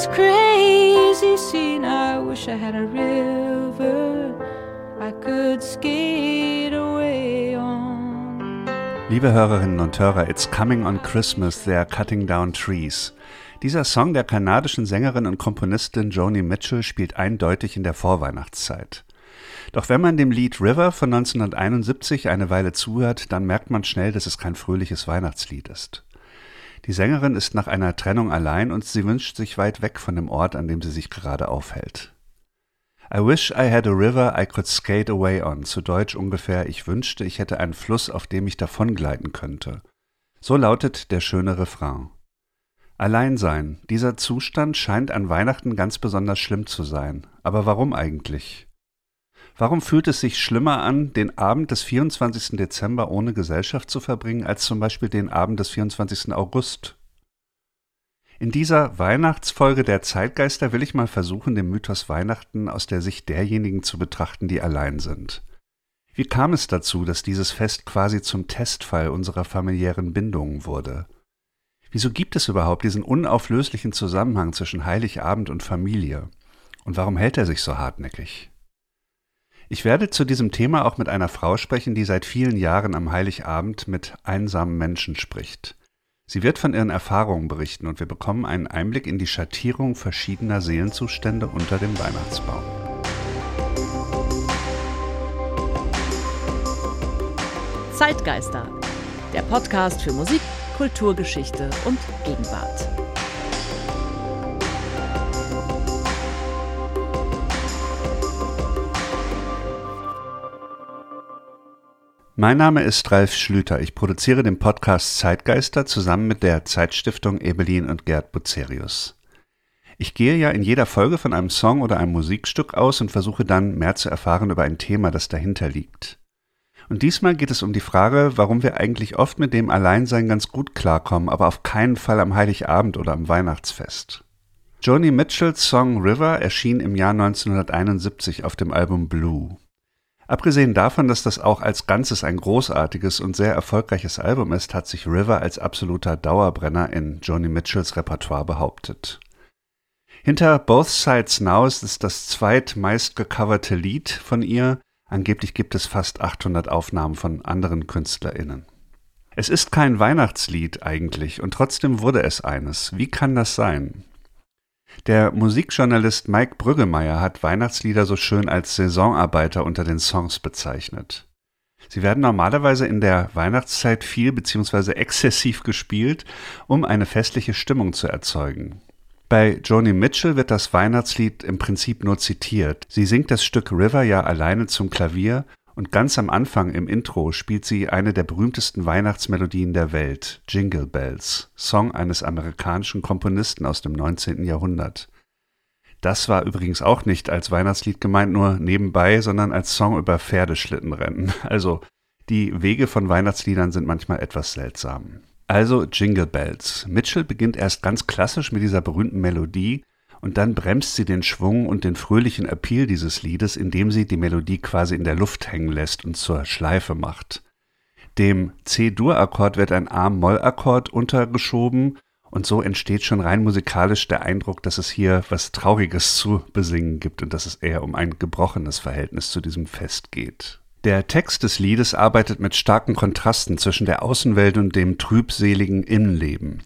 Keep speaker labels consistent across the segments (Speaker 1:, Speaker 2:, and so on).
Speaker 1: this crazy scene. I wish I had a river I could skate away on.
Speaker 2: Liebe Hörerinnen und Hörer, It's Coming on Christmas, They're Cutting Down Trees. Dieser Song der kanadischen Sängerin und Komponistin Joni Mitchell spielt eindeutig in der Vorweihnachtszeit. Doch wenn man dem Lied River von 1971 eine Weile zuhört, dann merkt man schnell, dass es kein fröhliches Weihnachtslied ist. Die Sängerin ist nach einer Trennung allein und sie wünscht sich weit weg von dem Ort, an dem sie sich gerade aufhält. I wish I had a river I could skate away on. Zu Deutsch ungefähr, ich wünschte, ich hätte einen Fluss, auf dem ich davongleiten könnte. So lautet der schöne Refrain. Alleinsein, dieser Zustand scheint an Weihnachten ganz besonders schlimm zu sein. Aber warum eigentlich? Warum fühlt es sich schlimmer an, den Abend des 24. Dezember ohne Gesellschaft zu verbringen, als zum Beispiel den Abend des 24. August in dieser Weihnachtsfolge der Zeitgeister will ich mal versuchen, den Mythos Weihnachten aus der Sicht derjenigen zu betrachten, die allein sind. Wie kam es dazu, dass dieses Fest quasi zum Testfall unserer familiären Bindungen wurde? Wieso gibt es überhaupt diesen unauflöslichen Zusammenhang zwischen Heiligabend und Familie? Und warum hält er sich so hartnäckig? Ich werde zu diesem Thema auch mit einer Frau sprechen, die seit vielen Jahren am Heiligabend mit einsamen Menschen spricht. Sie wird von ihren Erfahrungen berichten und wir bekommen einen Einblick in die Schattierung verschiedener Seelenzustände unter dem Weihnachtsbaum.
Speaker 3: Zeitgeister, der Podcast für Musik, Kulturgeschichte und Gegenwart.
Speaker 2: Mein Name ist Ralf Schlüter. Ich produziere den Podcast Zeitgeister zusammen mit der Zeitstiftung Ebelin und Gerd Bucerius. Ich gehe ja in jeder Folge von einem Song oder einem Musikstück aus und versuche dann mehr zu erfahren über ein Thema, das dahinter liegt. Und diesmal geht es um die Frage, warum wir eigentlich oft mit dem Alleinsein ganz gut klarkommen, aber auf keinen Fall am Heiligabend oder am Weihnachtsfest. Joni Mitchells Song River erschien im Jahr 1971 auf dem Album Blue. Abgesehen davon, dass das auch als Ganzes ein großartiges und sehr erfolgreiches Album ist, hat sich River als absoluter Dauerbrenner in Joni Mitchells Repertoire behauptet. Hinter Both Sides Now ist es das zweitmeist gecoverte Lied von ihr. Angeblich gibt es fast 800 Aufnahmen von anderen KünstlerInnen. Es ist kein Weihnachtslied eigentlich und trotzdem wurde es eines. Wie kann das sein? Der Musikjournalist Mike Brüggemeier hat Weihnachtslieder so schön als Saisonarbeiter unter den Songs bezeichnet. Sie werden normalerweise in der Weihnachtszeit viel bzw. exzessiv gespielt, um eine festliche Stimmung zu erzeugen. Bei Joni Mitchell wird das Weihnachtslied im Prinzip nur zitiert. Sie singt das Stück River ja alleine zum Klavier und ganz am Anfang im Intro spielt sie eine der berühmtesten Weihnachtsmelodien der Welt, Jingle Bells, Song eines amerikanischen Komponisten aus dem 19. Jahrhundert. Das war übrigens auch nicht als Weihnachtslied gemeint, nur nebenbei, sondern als Song über Pferdeschlittenrennen. Also die Wege von Weihnachtsliedern sind manchmal etwas seltsam. Also Jingle Bells. Mitchell beginnt erst ganz klassisch mit dieser berühmten Melodie und dann bremst sie den Schwung und den fröhlichen Appeal dieses Liedes, indem sie die Melodie quasi in der Luft hängen lässt und zur Schleife macht. Dem C-Dur-Akkord wird ein A-Moll-Akkord untergeschoben und so entsteht schon rein musikalisch der Eindruck, dass es hier was Trauriges zu besingen gibt und dass es eher um ein gebrochenes Verhältnis zu diesem Fest geht. Der Text des Liedes arbeitet mit starken Kontrasten zwischen der Außenwelt und dem trübseligen Innenleben.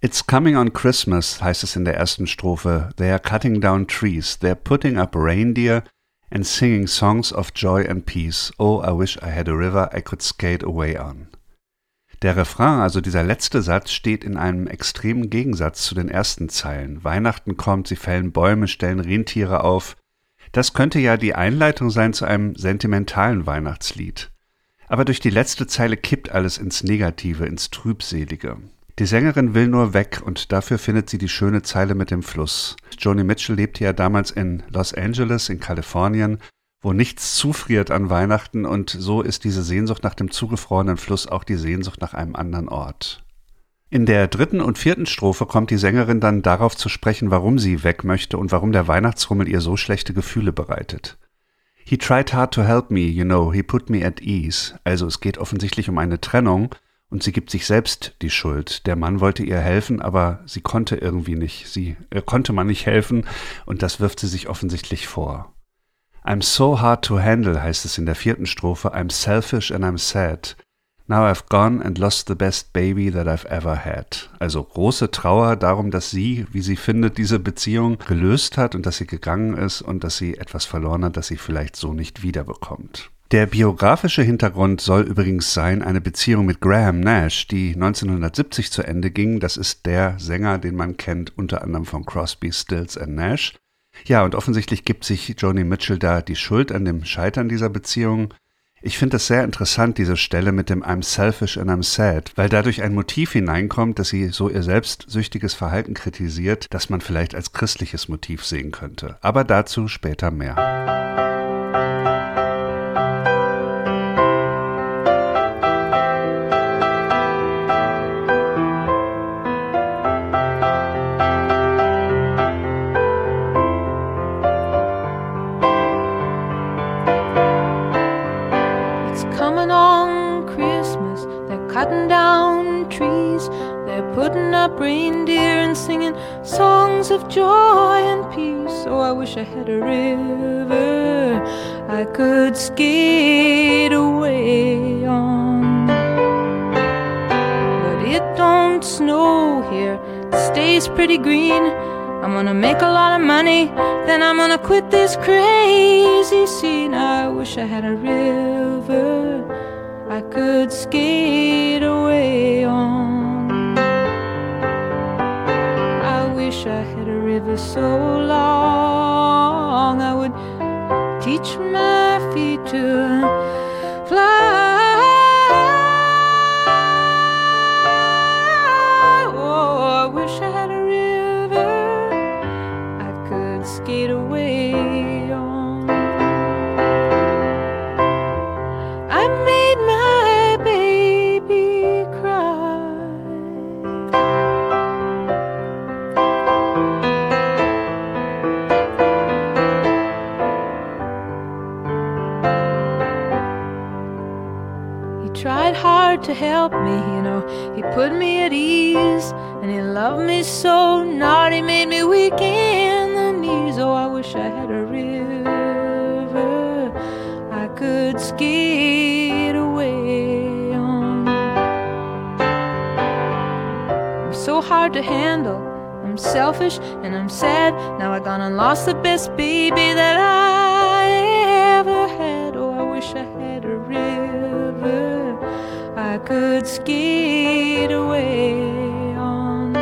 Speaker 2: It's coming on Christmas, heißt es in der ersten Strophe. They are cutting down trees, they're putting up reindeer and singing songs of joy and peace. Oh, I wish I had a river I could skate away on. Der Refrain, also dieser letzte Satz, steht in einem extremen Gegensatz zu den ersten Zeilen. Weihnachten kommt, sie fällen Bäume, stellen Rentiere auf. Das könnte ja die Einleitung sein zu einem sentimentalen Weihnachtslied. Aber durch die letzte Zeile kippt alles ins Negative, ins Trübselige. Die Sängerin will nur weg und dafür findet sie die schöne Zeile mit dem Fluss. Joni Mitchell lebte ja damals in Los Angeles in Kalifornien, wo nichts zufriert an Weihnachten und so ist diese Sehnsucht nach dem zugefrorenen Fluss auch die Sehnsucht nach einem anderen Ort. In der dritten und vierten Strophe kommt die Sängerin dann darauf zu sprechen, warum sie weg möchte und warum der Weihnachtsrummel ihr so schlechte Gefühle bereitet. He tried hard to help me, you know, he put me at ease. Also es geht offensichtlich um eine Trennung und sie gibt sich selbst die Schuld. Der Mann wollte ihr helfen, aber sie konnte irgendwie nicht. Sie äh, konnte man nicht helfen und das wirft sie sich offensichtlich vor. I'm so hard to handle heißt es in der vierten Strophe. I'm selfish and I'm sad. Now I've gone and lost the best baby that I've ever had. Also große Trauer darum, dass sie, wie sie findet, diese Beziehung gelöst hat und dass sie gegangen ist und dass sie etwas verloren hat, das sie vielleicht so nicht wiederbekommt. Der biografische Hintergrund soll übrigens sein eine Beziehung mit Graham Nash, die 1970 zu Ende ging. Das ist der Sänger, den man kennt, unter anderem von Crosby, Stills and Nash. Ja, und offensichtlich gibt sich Joni Mitchell da die Schuld an dem Scheitern dieser Beziehung. Ich finde es sehr interessant, diese Stelle mit dem I'm selfish and I'm sad, weil dadurch ein Motiv hineinkommt, dass sie so ihr selbstsüchtiges Verhalten kritisiert, das man vielleicht als christliches Motiv sehen könnte. Aber dazu später mehr.
Speaker 1: Quit this crazy scene. I wish I had a river could skate away on.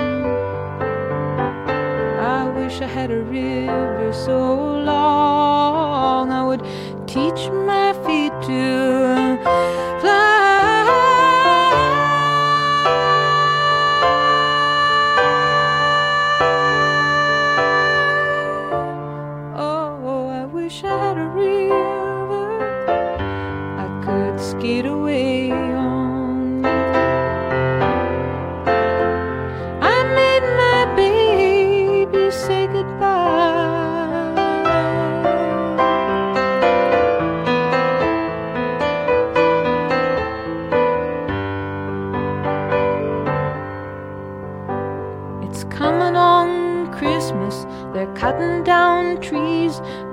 Speaker 1: I wish I had a river so long I would teach my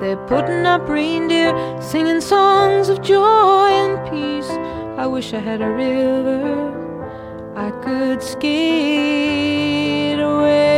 Speaker 1: They're putting up reindeer, singing songs of joy and peace. I wish I had a river I could skate away.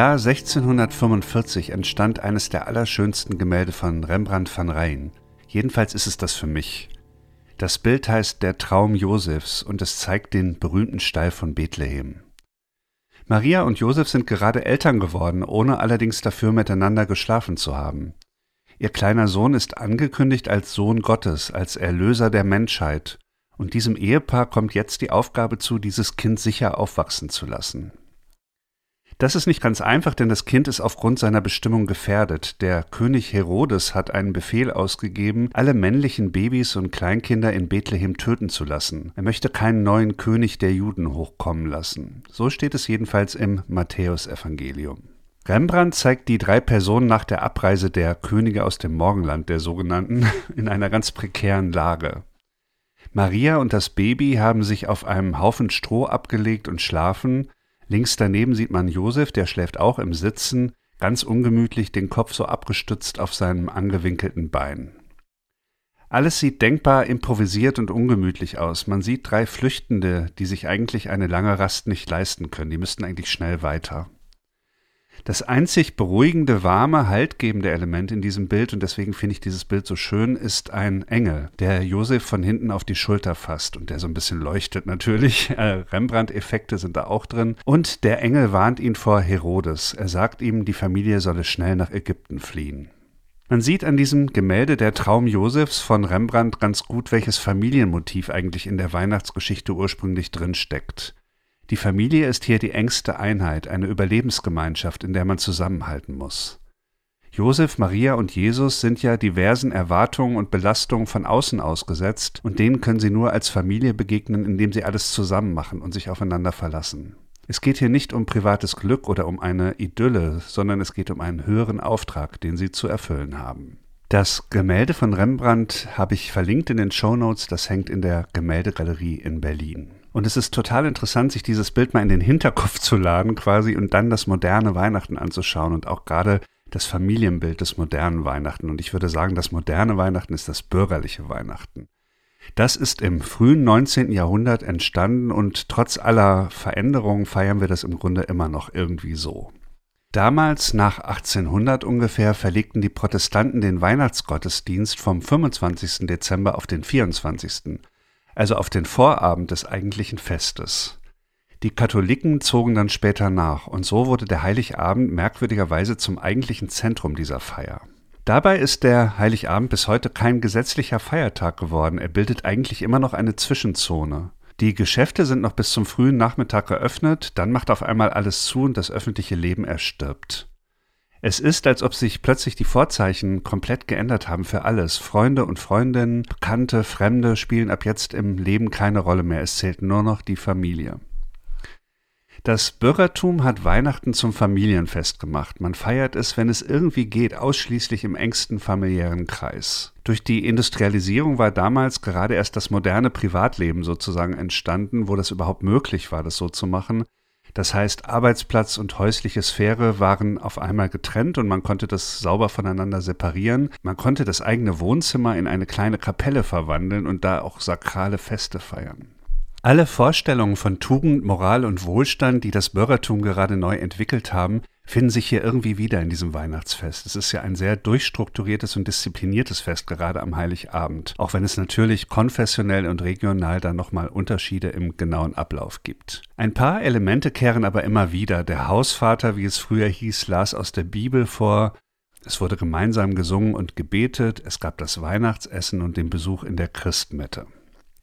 Speaker 2: Jahr 1645 entstand eines der allerschönsten Gemälde von Rembrandt van Rijn. Jedenfalls ist es das für mich. Das Bild heißt Der Traum Josefs und es zeigt den berühmten Stall von Bethlehem. Maria und Josef sind gerade Eltern geworden, ohne allerdings dafür miteinander geschlafen zu haben. Ihr kleiner Sohn ist angekündigt als Sohn Gottes, als Erlöser der Menschheit, und diesem Ehepaar kommt jetzt die Aufgabe zu, dieses Kind sicher aufwachsen zu lassen. Das ist nicht ganz einfach, denn das Kind ist aufgrund seiner Bestimmung gefährdet. Der König Herodes hat einen Befehl ausgegeben, alle männlichen Babys und Kleinkinder in Bethlehem töten zu lassen. Er möchte keinen neuen König der Juden hochkommen lassen. So steht es jedenfalls im Matthäusevangelium. Rembrandt zeigt die drei Personen nach der Abreise der Könige aus dem Morgenland, der sogenannten, in einer ganz prekären Lage. Maria und das Baby haben sich auf einem Haufen Stroh abgelegt und schlafen, Links daneben sieht man Josef, der schläft auch im Sitzen, ganz ungemütlich, den Kopf so abgestützt auf seinem angewinkelten Bein. Alles sieht denkbar improvisiert und ungemütlich aus. Man sieht drei Flüchtende, die sich eigentlich eine lange Rast nicht leisten können. Die müssten eigentlich schnell weiter. Das einzig beruhigende, warme, haltgebende Element in diesem Bild, und deswegen finde ich dieses Bild so schön, ist ein Engel, der Josef von hinten auf die Schulter fasst und der so ein bisschen leuchtet natürlich. Äh, Rembrandt-Effekte sind da auch drin. Und der Engel warnt ihn vor Herodes. Er sagt ihm, die Familie solle schnell nach Ägypten fliehen. Man sieht an diesem Gemälde Der Traum Josefs von Rembrandt ganz gut, welches Familienmotiv eigentlich in der Weihnachtsgeschichte ursprünglich drin steckt. Die Familie ist hier die engste Einheit, eine Überlebensgemeinschaft, in der man zusammenhalten muss. Josef, Maria und Jesus sind ja diversen Erwartungen und Belastungen von außen ausgesetzt, und denen können sie nur als Familie begegnen, indem sie alles zusammen machen und sich aufeinander verlassen. Es geht hier nicht um privates Glück oder um eine Idylle, sondern es geht um einen höheren Auftrag, den sie zu erfüllen haben. Das Gemälde von Rembrandt habe ich verlinkt in den Show Notes. das hängt in der Gemäldegalerie in Berlin. Und es ist total interessant, sich dieses Bild mal in den Hinterkopf zu laden quasi und dann das moderne Weihnachten anzuschauen und auch gerade das Familienbild des modernen Weihnachten. Und ich würde sagen, das moderne Weihnachten ist das bürgerliche Weihnachten. Das ist im frühen 19. Jahrhundert entstanden und trotz aller Veränderungen feiern wir das im Grunde immer noch irgendwie so. Damals, nach 1800 ungefähr, verlegten die Protestanten den Weihnachtsgottesdienst vom 25. Dezember auf den 24 also auf den Vorabend des eigentlichen Festes. Die Katholiken zogen dann später nach, und so wurde der Heiligabend merkwürdigerweise zum eigentlichen Zentrum dieser Feier. Dabei ist der Heiligabend bis heute kein gesetzlicher Feiertag geworden, er bildet eigentlich immer noch eine Zwischenzone. Die Geschäfte sind noch bis zum frühen Nachmittag geöffnet, dann macht auf einmal alles zu und das öffentliche Leben erstirbt. Es ist, als ob sich plötzlich die Vorzeichen komplett geändert haben für alles. Freunde und Freundinnen, Bekannte, Fremde spielen ab jetzt im Leben keine Rolle mehr. Es zählt nur noch die Familie. Das Bürgertum hat Weihnachten zum Familienfest gemacht. Man feiert es, wenn es irgendwie geht, ausschließlich im engsten familiären Kreis. Durch die Industrialisierung war damals gerade erst das moderne Privatleben sozusagen entstanden, wo das überhaupt möglich war, das so zu machen. Das heißt, Arbeitsplatz und häusliche Sphäre waren auf einmal getrennt und man konnte das sauber voneinander separieren. Man konnte das eigene Wohnzimmer in eine kleine Kapelle verwandeln und da auch sakrale Feste feiern. Alle Vorstellungen von Tugend, Moral und Wohlstand, die das Bürgertum gerade neu entwickelt haben, finden sich hier irgendwie wieder in diesem Weihnachtsfest. Es ist ja ein sehr durchstrukturiertes und diszipliniertes Fest, gerade am Heiligabend, auch wenn es natürlich konfessionell und regional dann nochmal Unterschiede im genauen Ablauf gibt. Ein paar Elemente kehren aber immer wieder. Der Hausvater, wie es früher hieß, las aus der Bibel vor, es wurde gemeinsam gesungen und gebetet, es gab das Weihnachtsessen und den Besuch in der Christmette.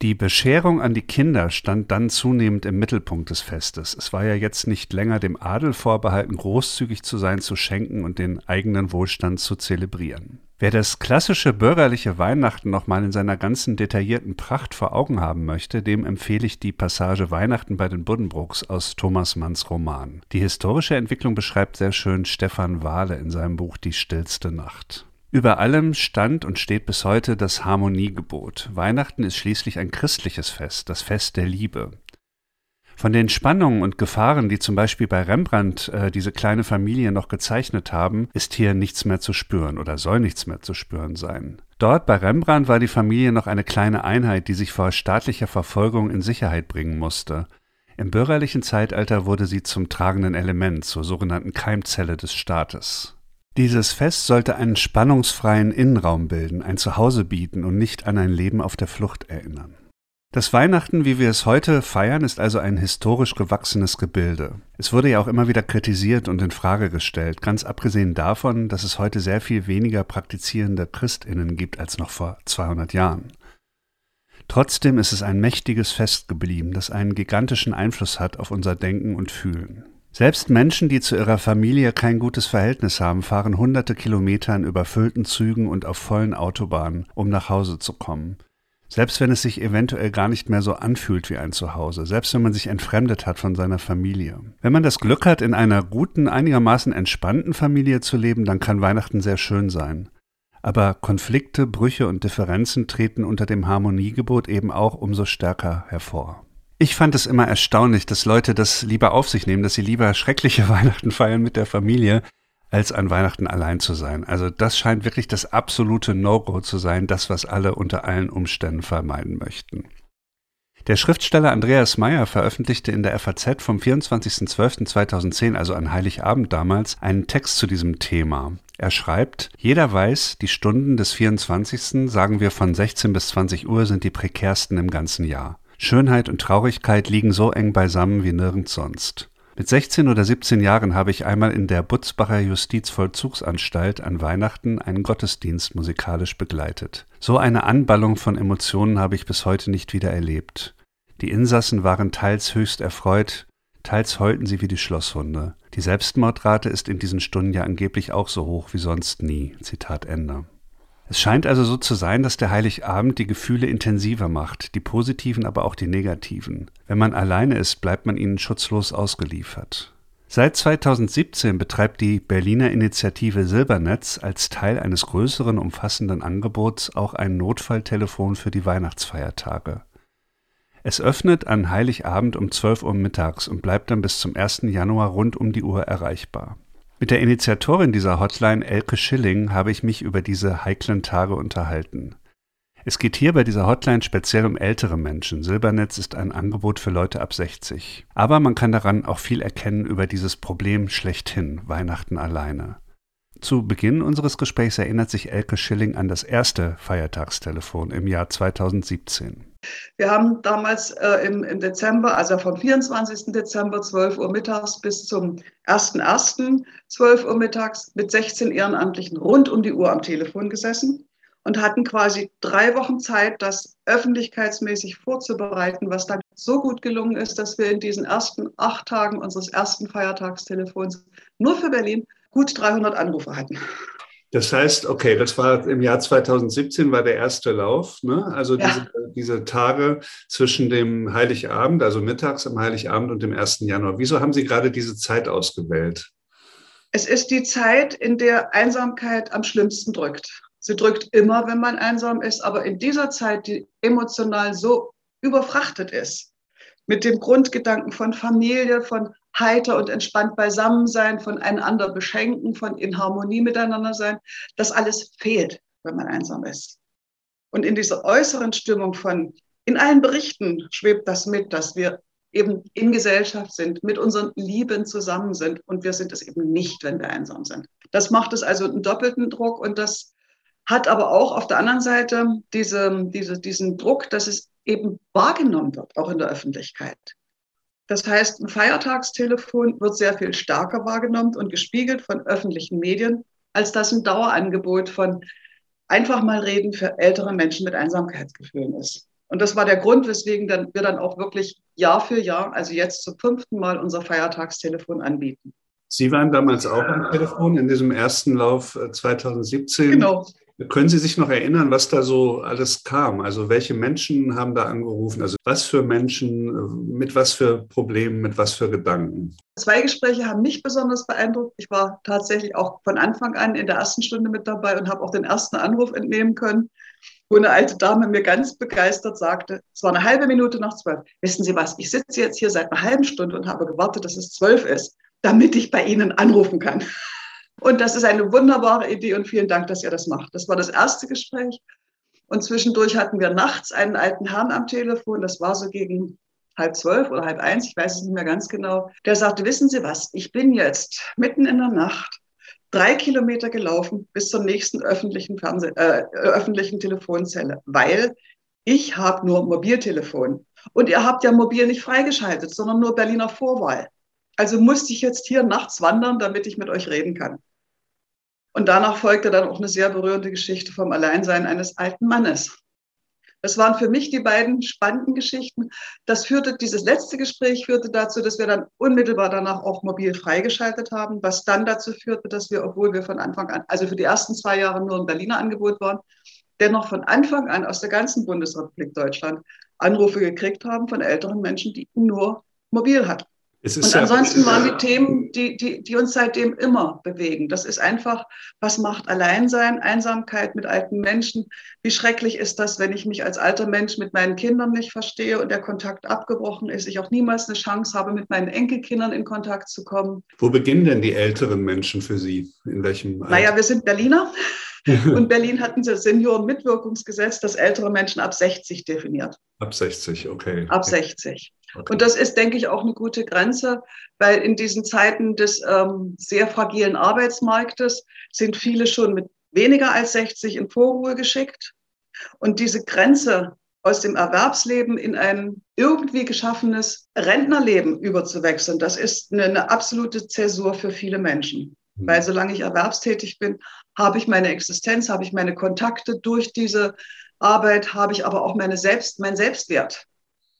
Speaker 2: Die Bescherung an die Kinder stand dann zunehmend im Mittelpunkt des Festes. Es war ja jetzt nicht länger dem Adel vorbehalten, großzügig zu sein, zu schenken und den eigenen Wohlstand zu zelebrieren. Wer das klassische bürgerliche Weihnachten nochmal in seiner ganzen detaillierten Pracht vor Augen haben möchte, dem empfehle ich die Passage Weihnachten bei den Buddenbrooks aus Thomas Manns Roman. Die historische Entwicklung beschreibt sehr schön Stefan Wahle in seinem Buch Die stillste Nacht. Über allem stand und steht bis heute das Harmoniegebot. Weihnachten ist schließlich ein christliches Fest, das Fest der Liebe. Von den Spannungen und Gefahren, die zum Beispiel bei Rembrandt äh, diese kleine Familie noch gezeichnet haben, ist hier nichts mehr zu spüren oder soll nichts mehr zu spüren sein. Dort bei Rembrandt war die Familie noch eine kleine Einheit, die sich vor staatlicher Verfolgung in Sicherheit bringen musste. Im bürgerlichen Zeitalter wurde sie zum tragenden Element, zur sogenannten Keimzelle des Staates. Dieses Fest sollte einen spannungsfreien Innenraum bilden, ein Zuhause bieten und nicht an ein Leben auf der Flucht erinnern. Das Weihnachten, wie wir es heute feiern, ist also ein historisch gewachsenes Gebilde. Es wurde ja auch immer wieder kritisiert und in Frage gestellt, ganz abgesehen davon, dass es heute sehr viel weniger praktizierende Christinnen gibt als noch vor 200 Jahren. Trotzdem ist es ein mächtiges Fest geblieben, das einen gigantischen Einfluss hat auf unser Denken und Fühlen. Selbst Menschen, die zu ihrer Familie kein gutes Verhältnis haben, fahren hunderte Kilometer in überfüllten Zügen und auf vollen Autobahnen, um nach Hause zu kommen. Selbst wenn es sich eventuell gar nicht mehr so anfühlt wie ein Zuhause, selbst wenn man sich entfremdet hat von seiner Familie. Wenn man das Glück hat, in einer guten, einigermaßen entspannten Familie zu leben, dann kann Weihnachten sehr schön sein. Aber Konflikte, Brüche und Differenzen treten unter dem Harmoniegebot eben auch umso stärker hervor. Ich fand es immer erstaunlich, dass Leute das lieber auf sich nehmen, dass sie lieber schreckliche Weihnachten feiern mit der Familie, als an Weihnachten allein zu sein. Also das scheint wirklich das absolute No-Go zu sein, das, was alle unter allen Umständen vermeiden möchten. Der Schriftsteller Andreas Meyer veröffentlichte in der FAZ vom 24.12.2010, also an Heiligabend damals, einen Text zu diesem Thema. Er schreibt, jeder weiß, die Stunden des 24. sagen wir von 16 bis 20 Uhr sind die prekärsten im ganzen Jahr. Schönheit und Traurigkeit liegen so eng beisammen wie nirgends sonst. Mit 16 oder 17 Jahren habe ich einmal in der Butzbacher Justizvollzugsanstalt an Weihnachten einen Gottesdienst musikalisch begleitet. So eine Anballung von Emotionen habe ich bis heute nicht wieder erlebt. Die Insassen waren teils höchst erfreut, teils heulten sie wie die Schlosshunde. Die Selbstmordrate ist in diesen Stunden ja angeblich auch so hoch wie sonst nie. Zitat Ende. Es scheint also so zu sein, dass der Heiligabend die Gefühle intensiver macht, die positiven, aber auch die negativen. Wenn man alleine ist, bleibt man ihnen schutzlos ausgeliefert. Seit 2017 betreibt die Berliner Initiative Silbernetz als Teil eines größeren umfassenden Angebots auch ein Notfalltelefon für die Weihnachtsfeiertage. Es öffnet an Heiligabend um 12 Uhr mittags und bleibt dann bis zum 1. Januar rund um die Uhr erreichbar. Mit der Initiatorin dieser Hotline, Elke Schilling, habe ich mich über diese heiklen Tage unterhalten. Es geht hier bei dieser Hotline speziell um ältere Menschen. Silbernetz ist ein Angebot für Leute ab 60. Aber man kann daran auch viel erkennen über dieses Problem schlechthin, Weihnachten alleine. Zu Beginn unseres Gesprächs erinnert sich Elke Schilling an das erste Feiertagstelefon im Jahr 2017.
Speaker 4: Wir haben damals äh, im, im, Dezember, also vom 24. Dezember 12 Uhr mittags bis zum 1.1. 12 Uhr mittags mit 16 Ehrenamtlichen rund um die Uhr am Telefon gesessen und hatten quasi drei Wochen Zeit, das öffentlichkeitsmäßig vorzubereiten, was dann so gut gelungen ist, dass wir in diesen ersten acht Tagen unseres ersten Feiertagstelefons nur für Berlin gut 300 Anrufe hatten.
Speaker 2: Das heißt, okay, das war im Jahr 2017 war der erste Lauf, ne? Also ja. diese, diese Tage zwischen dem Heiligabend, also mittags am Heiligabend und dem 1. Januar. Wieso haben Sie gerade diese Zeit ausgewählt?
Speaker 4: Es ist die Zeit, in der Einsamkeit am schlimmsten drückt. Sie drückt immer, wenn man einsam ist, aber in dieser Zeit, die emotional so überfrachtet ist, mit dem Grundgedanken von Familie, von heiter und entspannt beisammen sein, von einander beschenken, von in Harmonie miteinander sein. Das alles fehlt, wenn man einsam ist. Und in dieser äußeren Stimmung von, in allen Berichten schwebt das mit, dass wir eben in Gesellschaft sind, mit unseren Lieben zusammen sind und wir sind es eben nicht, wenn wir einsam sind. Das macht es also einen doppelten Druck und das hat aber auch auf der anderen Seite diese, diese, diesen Druck, dass es eben wahrgenommen wird, auch in der Öffentlichkeit. Das heißt, ein Feiertagstelefon wird sehr viel stärker wahrgenommen und gespiegelt von öffentlichen Medien, als das ein Dauerangebot von einfach mal reden für ältere Menschen mit Einsamkeitsgefühlen ist. Und das war der Grund, weswegen dann, wir dann auch wirklich Jahr für Jahr, also jetzt zum fünften Mal, unser Feiertagstelefon anbieten.
Speaker 2: Sie waren damals auch am Telefon in diesem ersten Lauf 2017. Äh,
Speaker 4: genau.
Speaker 2: Können Sie sich noch erinnern, was da so alles kam? Also welche Menschen haben da angerufen? Also was für Menschen, mit was für Problemen, mit was für Gedanken?
Speaker 4: Zwei Gespräche haben mich besonders beeindruckt. Ich war tatsächlich auch von Anfang an in der ersten Stunde mit dabei und habe auch den ersten Anruf entnehmen können, wo eine alte Dame mir ganz begeistert sagte, es war eine halbe Minute nach zwölf. Wissen Sie was, ich sitze jetzt hier seit einer halben Stunde und habe gewartet, dass es zwölf ist, damit ich bei Ihnen anrufen kann. Und das ist eine wunderbare Idee und vielen Dank, dass ihr das macht. Das war das erste Gespräch. Und zwischendurch hatten wir nachts einen alten Herrn am Telefon. Das war so gegen halb zwölf oder halb eins, ich weiß es nicht mehr ganz genau, der sagte, wissen Sie was, ich bin jetzt mitten in der Nacht drei Kilometer gelaufen bis zur nächsten öffentlichen, Fernseh äh, öffentlichen Telefonzelle, weil ich habe nur Mobiltelefon. Und ihr habt ja mobil nicht freigeschaltet, sondern nur Berliner Vorwahl. Also musste ich jetzt hier nachts wandern, damit ich mit euch reden kann. Und danach folgte dann auch eine sehr berührende Geschichte vom Alleinsein eines alten Mannes. Das waren für mich die beiden spannenden Geschichten. Das führte, dieses letzte Gespräch führte dazu, dass wir dann unmittelbar danach auch mobil freigeschaltet haben, was dann dazu führte, dass wir, obwohl wir von Anfang an, also für die ersten zwei Jahre nur ein Berliner Angebot waren, dennoch von Anfang an aus der ganzen Bundesrepublik Deutschland Anrufe gekriegt haben von älteren Menschen, die nur mobil hatten. Und ansonsten waren die Themen, die, die, die uns seitdem immer bewegen. Das ist einfach, was macht Alleinsein, Einsamkeit mit alten Menschen? Wie schrecklich ist das, wenn ich mich als alter Mensch mit meinen Kindern nicht verstehe und der Kontakt abgebrochen ist, ich auch niemals eine Chance habe, mit meinen Enkelkindern in Kontakt zu kommen?
Speaker 2: Wo beginnen denn die älteren Menschen für Sie? In welchem
Speaker 4: Alter? Naja, wir sind Berliner. Und Berlin hat ein Seniorenmitwirkungsgesetz, das ältere Menschen ab 60 definiert.
Speaker 2: Ab 60, okay.
Speaker 4: Ab 60. Okay. Und das ist, denke ich, auch eine gute Grenze, weil in diesen Zeiten des ähm, sehr fragilen Arbeitsmarktes sind viele schon mit weniger als 60 in Vorruhe geschickt. Und diese Grenze aus dem Erwerbsleben in ein irgendwie geschaffenes Rentnerleben überzuwechseln, das ist eine, eine absolute Zäsur für viele Menschen. Mhm. Weil solange ich erwerbstätig bin, habe ich meine Existenz, habe ich meine Kontakte durch diese Arbeit, habe ich aber auch meine Selbst, mein Selbstwert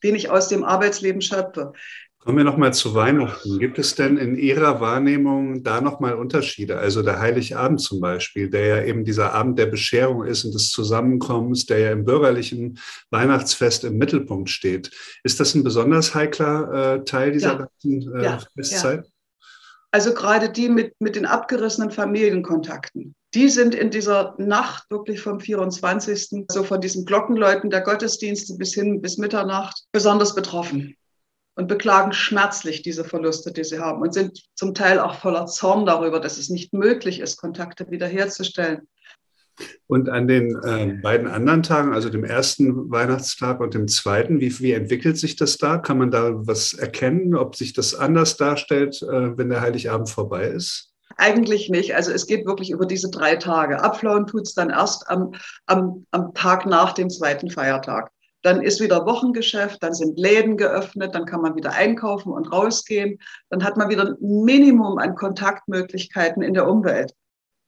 Speaker 4: den ich aus dem Arbeitsleben schöpfe.
Speaker 2: Kommen wir nochmal zu Weihnachten. Gibt es denn in Ihrer Wahrnehmung da nochmal Unterschiede? Also der Heiligabend zum Beispiel, der ja eben dieser Abend der Bescherung ist und des Zusammenkommens, der ja im bürgerlichen Weihnachtsfest im Mittelpunkt steht. Ist das ein besonders heikler äh, Teil dieser ja. ganzen äh, ja. Festzeit? Ja.
Speaker 4: Also gerade die mit, mit den abgerissenen Familienkontakten die sind in dieser Nacht wirklich vom 24. so von diesen Glockenläuten der Gottesdienste bis hin bis Mitternacht besonders betroffen und beklagen schmerzlich diese Verluste, die sie haben und sind zum Teil auch voller Zorn darüber, dass es nicht möglich ist, Kontakte wiederherzustellen.
Speaker 2: Und an den äh, beiden anderen Tagen, also dem ersten Weihnachtstag und dem zweiten, wie, wie entwickelt sich das da? Kann man da was erkennen, ob sich das anders darstellt, äh, wenn der Heiligabend vorbei ist?
Speaker 4: Eigentlich nicht. Also es geht wirklich über diese drei Tage. Abflauen tut es dann erst am, am, am Tag nach dem zweiten Feiertag. Dann ist wieder Wochengeschäft, dann sind Läden geöffnet, dann kann man wieder einkaufen und rausgehen. Dann hat man wieder ein Minimum an Kontaktmöglichkeiten in der Umwelt.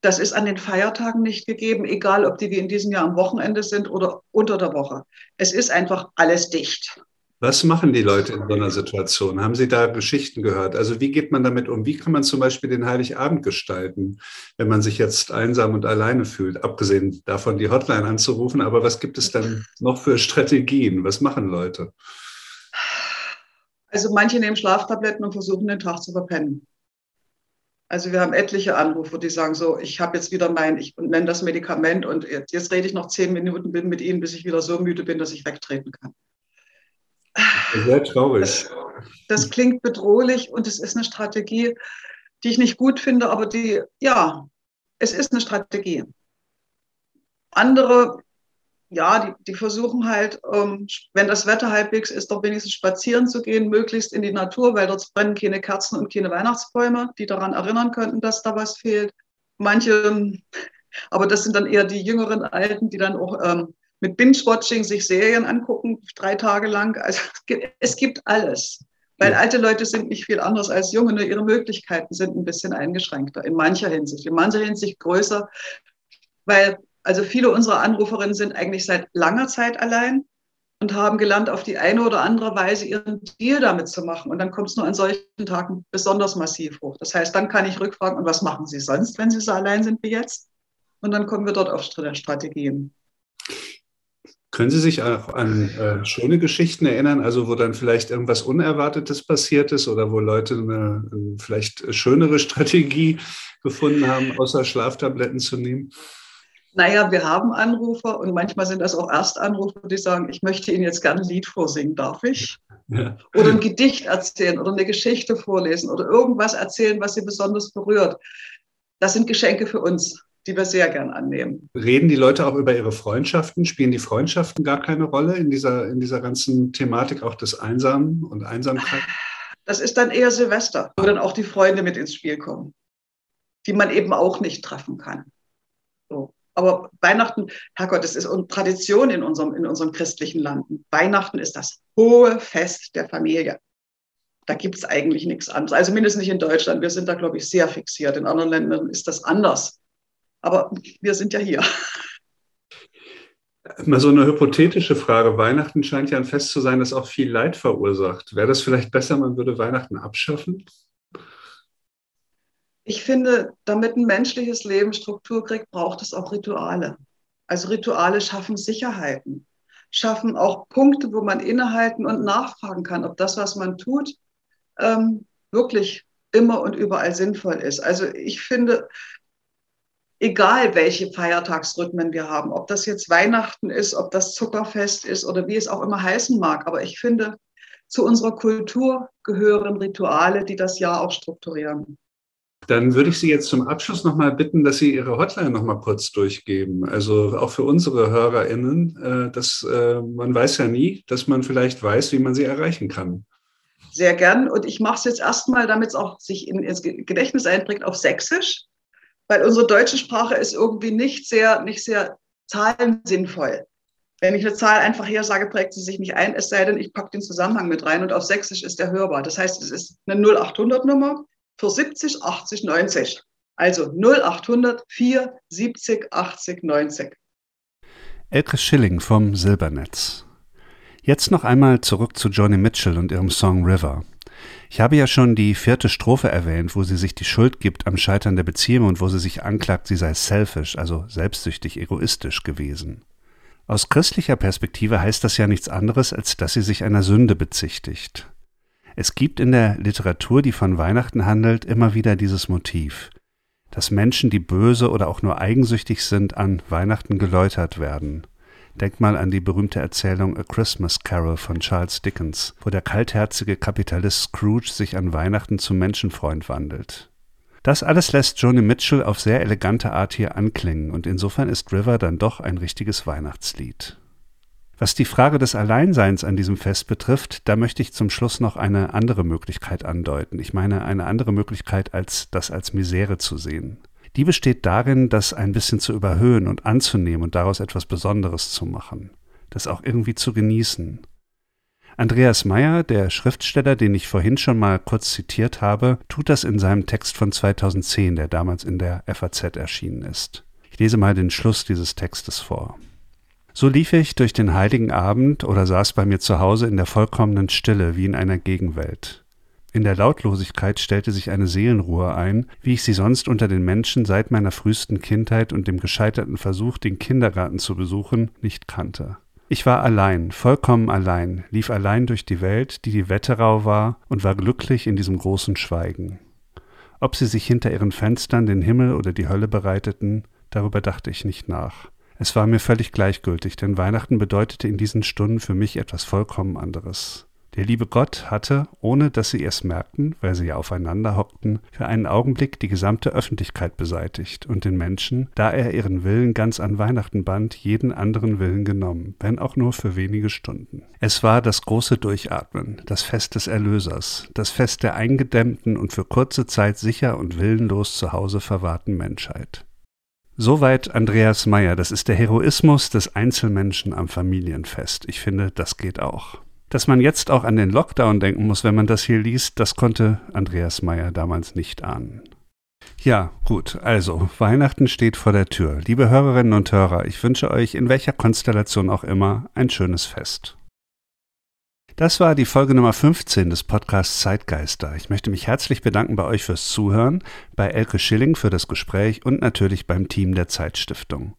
Speaker 4: Das ist an den Feiertagen nicht gegeben, egal ob die wie in diesem Jahr am Wochenende sind oder unter der Woche. Es ist einfach alles dicht.
Speaker 2: Was machen die Leute in so einer Situation? Haben Sie da Geschichten gehört? Also wie geht man damit um? Wie kann man zum Beispiel den Heiligabend gestalten, wenn man sich jetzt einsam und alleine fühlt? Abgesehen davon, die Hotline anzurufen. Aber was gibt es dann noch für Strategien? Was machen Leute?
Speaker 4: Also manche nehmen Schlaftabletten und versuchen den Tag zu verpennen. Also wir haben etliche Anrufe, die sagen so, ich habe jetzt wieder mein, ich nenne das Medikament und jetzt, jetzt rede ich noch zehn Minuten mit Ihnen, bis ich wieder so müde bin, dass ich wegtreten kann.
Speaker 2: Sehr traurig.
Speaker 4: Das, das klingt bedrohlich und es ist eine Strategie, die ich nicht gut finde, aber die, ja, es ist eine Strategie. Andere, ja, die, die versuchen halt, ähm, wenn das Wetter halbwegs ist, doch wenigstens spazieren zu gehen, möglichst in die Natur, weil dort brennen keine Kerzen und keine Weihnachtsbäume, die daran erinnern könnten, dass da was fehlt. Manche, aber das sind dann eher die jüngeren Alten, die dann auch ähm, mit Binge-Watching sich Serien angucken, drei Tage lang. Also es gibt alles. Weil alte Leute sind nicht viel anderes als junge, nur ihre Möglichkeiten sind ein bisschen eingeschränkter in mancher Hinsicht, in mancher Hinsicht größer, weil also viele unserer Anruferinnen sind eigentlich seit langer Zeit allein und haben gelernt, auf die eine oder andere Weise ihren Deal damit zu machen. Und dann kommt es nur an solchen Tagen besonders massiv hoch. Das heißt, dann kann ich rückfragen, und was machen Sie sonst, wenn Sie so allein sind wie jetzt? Und dann kommen wir dort auf Strategien.
Speaker 2: Können Sie sich auch an äh, schöne Geschichten erinnern, also wo dann vielleicht irgendwas Unerwartetes passiert ist oder wo Leute eine, eine vielleicht schönere Strategie gefunden haben, außer Schlaftabletten zu nehmen?
Speaker 4: Naja, wir haben Anrufer und manchmal sind das auch Erstanrufer, die sagen, ich möchte Ihnen jetzt gerne ein Lied vorsingen, darf ich? Ja. Oder ein Gedicht erzählen oder eine Geschichte vorlesen oder irgendwas erzählen, was Sie besonders berührt. Das sind Geschenke für uns die wir sehr gern annehmen.
Speaker 2: Reden die Leute auch über ihre Freundschaften? Spielen die Freundschaften gar keine Rolle in dieser, in dieser ganzen Thematik auch des Einsamen und Einsamkeit?
Speaker 4: Das ist dann eher Silvester, wo dann auch die Freunde mit ins Spiel kommen, die man eben auch nicht treffen kann. So. Aber Weihnachten, Herrgott, das ist Tradition in unserem, in unserem christlichen Landen. Weihnachten ist das hohe Fest der Familie. Da gibt es eigentlich nichts anderes. Also mindestens nicht in Deutschland. Wir sind da, glaube ich, sehr fixiert. In anderen Ländern ist das anders. Aber wir sind ja hier.
Speaker 2: Mal so eine hypothetische Frage. Weihnachten scheint ja ein Fest zu sein, das auch viel Leid verursacht. Wäre das vielleicht besser, man würde Weihnachten abschaffen?
Speaker 4: Ich finde, damit ein menschliches Leben Struktur kriegt, braucht es auch Rituale. Also Rituale schaffen Sicherheiten, schaffen auch Punkte, wo man innehalten und nachfragen kann, ob das, was man tut, ähm, wirklich immer und überall sinnvoll ist. Also ich finde, egal welche Feiertagsrhythmen wir haben, ob das jetzt Weihnachten ist, ob das Zuckerfest ist oder wie es auch immer heißen mag, aber ich finde, zu unserer Kultur gehören Rituale, die das Jahr auch strukturieren.
Speaker 2: Dann würde ich Sie jetzt zum Abschluss nochmal bitten, dass Sie Ihre Hotline nochmal kurz durchgeben. Also auch für unsere HörerInnen, äh, dass äh, man weiß ja nie, dass man vielleicht weiß, wie man sie erreichen kann.
Speaker 4: Sehr gern. Und ich mache es jetzt erstmal, damit es auch sich in, ins Gedächtnis einprägt, auf Sächsisch, weil unsere deutsche Sprache ist irgendwie nicht sehr, nicht sehr zahlensinnvoll. Wenn ich eine Zahl einfach hier sage, prägt sie sich nicht ein, es sei denn, ich packe den Zusammenhang mit rein und auf Sächsisch ist der hörbar. Das heißt, es ist eine 0800-Nummer für 70, 80, 90. Also 0800 4 70 80 90.
Speaker 2: Elke Schilling vom Silbernetz. Jetzt noch einmal zurück zu Johnny Mitchell und ihrem Song River. Ich habe ja schon die vierte Strophe erwähnt, wo sie sich die Schuld gibt am Scheitern der Beziehung und wo sie sich anklagt, sie sei selfish, also selbstsüchtig, egoistisch gewesen. Aus christlicher Perspektive heißt das ja nichts anderes, als dass sie sich einer Sünde bezichtigt. Es gibt in der Literatur, die von Weihnachten handelt, immer wieder dieses Motiv, dass Menschen, die böse oder auch nur eigensüchtig sind, an Weihnachten geläutert werden. Denk mal an die berühmte Erzählung A Christmas Carol von Charles Dickens, wo der kaltherzige Kapitalist Scrooge sich an Weihnachten zum Menschenfreund wandelt. Das alles lässt Joni Mitchell auf sehr elegante Art hier anklingen und insofern ist River dann doch ein richtiges Weihnachtslied. Was die Frage des Alleinseins an diesem Fest betrifft, da möchte ich zum Schluss noch eine andere Möglichkeit andeuten. Ich meine eine andere Möglichkeit, als das als Misere zu sehen. Die besteht darin, das ein bisschen zu überhöhen und anzunehmen und daraus etwas Besonderes zu machen, das auch irgendwie zu genießen. Andreas Meyer, der Schriftsteller, den ich vorhin schon mal kurz zitiert habe, tut das in seinem Text von 2010, der damals in der FAZ erschienen ist. Ich lese mal den Schluss dieses Textes vor. So lief ich durch den heiligen Abend oder saß bei mir zu Hause in der vollkommenen Stille wie in einer Gegenwelt. In der Lautlosigkeit stellte sich eine Seelenruhe ein, wie ich sie sonst unter den Menschen seit meiner frühesten Kindheit und dem gescheiterten Versuch, den Kindergarten zu besuchen, nicht kannte. Ich war allein, vollkommen allein, lief allein durch die Welt, die die Wetterau war, und war glücklich in diesem großen Schweigen. Ob sie sich hinter ihren Fenstern den Himmel oder die Hölle bereiteten, darüber dachte ich nicht nach. Es war mir völlig gleichgültig, denn Weihnachten bedeutete in diesen Stunden für mich etwas vollkommen anderes. Der liebe Gott hatte, ohne dass sie es merkten, weil sie ja aufeinander hockten, für einen Augenblick die gesamte Öffentlichkeit beseitigt und den Menschen, da er ihren Willen ganz an Weihnachten band, jeden anderen Willen genommen, wenn auch nur für wenige Stunden. Es war das große Durchatmen, das Fest des Erlösers, das Fest der eingedämmten und für kurze Zeit sicher und willenlos zu Hause verwahrten Menschheit. Soweit Andreas Meyer. Das ist der Heroismus des Einzelmenschen am Familienfest. Ich finde, das geht auch. Dass man jetzt auch an den Lockdown denken muss, wenn man das hier liest, das konnte Andreas Meyer damals nicht ahnen. Ja, gut, also Weihnachten steht vor der Tür. Liebe Hörerinnen und Hörer, ich wünsche euch in welcher Konstellation auch immer ein schönes Fest. Das war die Folge Nummer 15 des Podcasts Zeitgeister. Ich möchte mich herzlich bedanken bei euch fürs Zuhören, bei Elke Schilling für das Gespräch und natürlich beim Team der Zeitstiftung.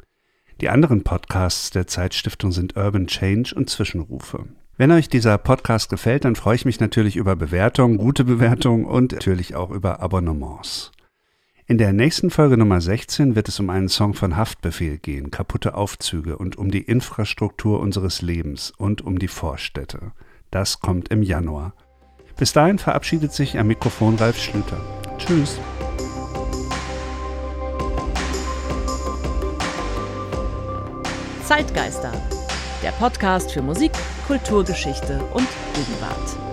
Speaker 2: Die anderen Podcasts der Zeitstiftung sind Urban Change und Zwischenrufe. Wenn euch dieser Podcast gefällt, dann freue ich mich natürlich über Bewertungen, gute Bewertungen und natürlich auch über Abonnements. In der nächsten Folge Nummer 16 wird es um einen Song von Haftbefehl gehen, kaputte Aufzüge und um die Infrastruktur unseres Lebens und um die Vorstädte. Das kommt im Januar. Bis dahin verabschiedet sich am Mikrofon Ralf Schlüter. Tschüss.
Speaker 3: Zeitgeister, der Podcast für Musik, Kulturgeschichte und Gegenwart.